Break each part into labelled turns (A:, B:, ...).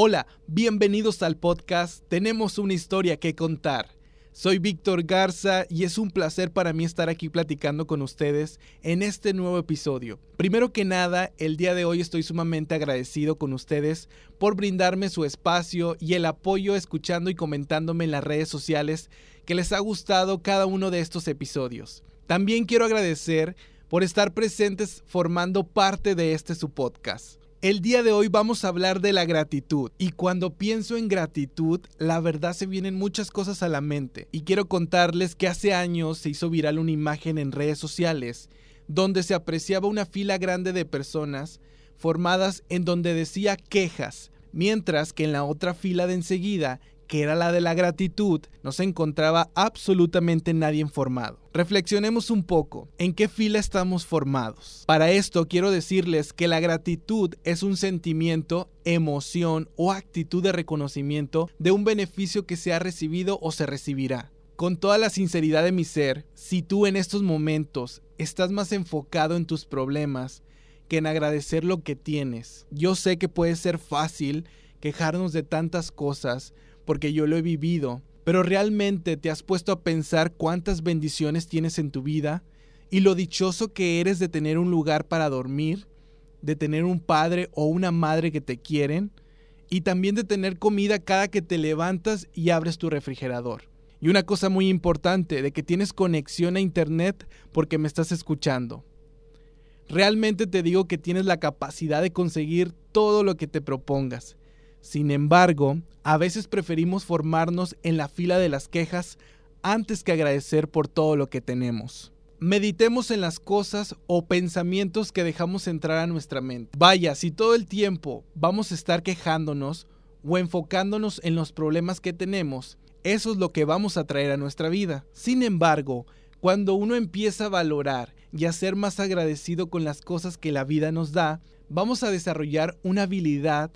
A: Hola, bienvenidos al podcast Tenemos una historia que contar. Soy Víctor Garza y es un placer para mí estar aquí platicando con ustedes en este nuevo episodio. Primero que nada, el día de hoy estoy sumamente agradecido con ustedes por brindarme su espacio y el apoyo escuchando y comentándome en las redes sociales que les ha gustado cada uno de estos episodios. También quiero agradecer por estar presentes formando parte de este su podcast. El día de hoy vamos a hablar de la gratitud. Y cuando pienso en gratitud, la verdad se vienen muchas cosas a la mente. Y quiero contarles que hace años se hizo viral una imagen en redes sociales donde se apreciaba una fila grande de personas formadas en donde decía quejas, mientras que en la otra fila de enseguida que era la de la gratitud, no se encontraba absolutamente nadie informado. Reflexionemos un poco, ¿en qué fila estamos formados? Para esto quiero decirles que la gratitud es un sentimiento, emoción o actitud de reconocimiento de un beneficio que se ha recibido o se recibirá. Con toda la sinceridad de mi ser, si tú en estos momentos estás más enfocado en tus problemas que en agradecer lo que tienes, yo sé que puede ser fácil quejarnos de tantas cosas, porque yo lo he vivido, pero realmente te has puesto a pensar cuántas bendiciones tienes en tu vida y lo dichoso que eres de tener un lugar para dormir, de tener un padre o una madre que te quieren y también de tener comida cada que te levantas y abres tu refrigerador. Y una cosa muy importante, de que tienes conexión a internet porque me estás escuchando. Realmente te digo que tienes la capacidad de conseguir todo lo que te propongas. Sin embargo, a veces preferimos formarnos en la fila de las quejas antes que agradecer por todo lo que tenemos. Meditemos en las cosas o pensamientos que dejamos entrar a nuestra mente. Vaya, si todo el tiempo vamos a estar quejándonos o enfocándonos en los problemas que tenemos, eso es lo que vamos a traer a nuestra vida. Sin embargo, cuando uno empieza a valorar y a ser más agradecido con las cosas que la vida nos da, vamos a desarrollar una habilidad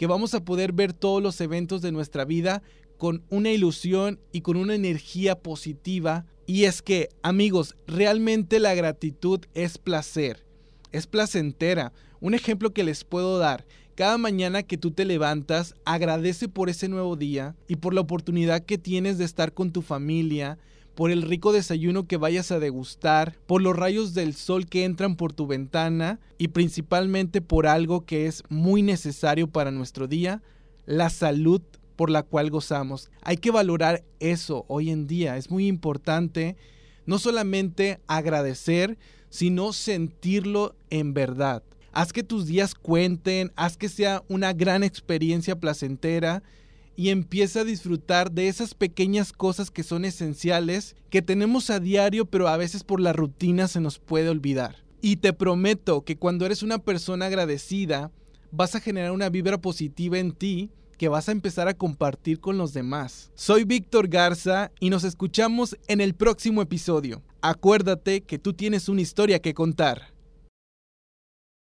A: que vamos a poder ver todos los eventos de nuestra vida con una ilusión y con una energía positiva. Y es que, amigos, realmente la gratitud es placer, es placentera. Un ejemplo que les puedo dar, cada mañana que tú te levantas, agradece por ese nuevo día y por la oportunidad que tienes de estar con tu familia, por el rico desayuno que vayas a degustar, por los rayos del sol que entran por tu ventana y principalmente por algo que es muy necesario para nuestro día, la salud por la cual gozamos. Hay que valorar eso hoy en día, es muy importante no solamente agradecer, sino sentirlo en verdad. Haz que tus días cuenten, haz que sea una gran experiencia placentera y empieza a disfrutar de esas pequeñas cosas que son esenciales, que tenemos a diario, pero a veces por la rutina se nos puede olvidar. Y te prometo que cuando eres una persona agradecida, vas a generar una vibra positiva en ti que vas a empezar a compartir con los demás. Soy Víctor Garza y nos escuchamos en el próximo episodio. Acuérdate que tú tienes una historia que contar.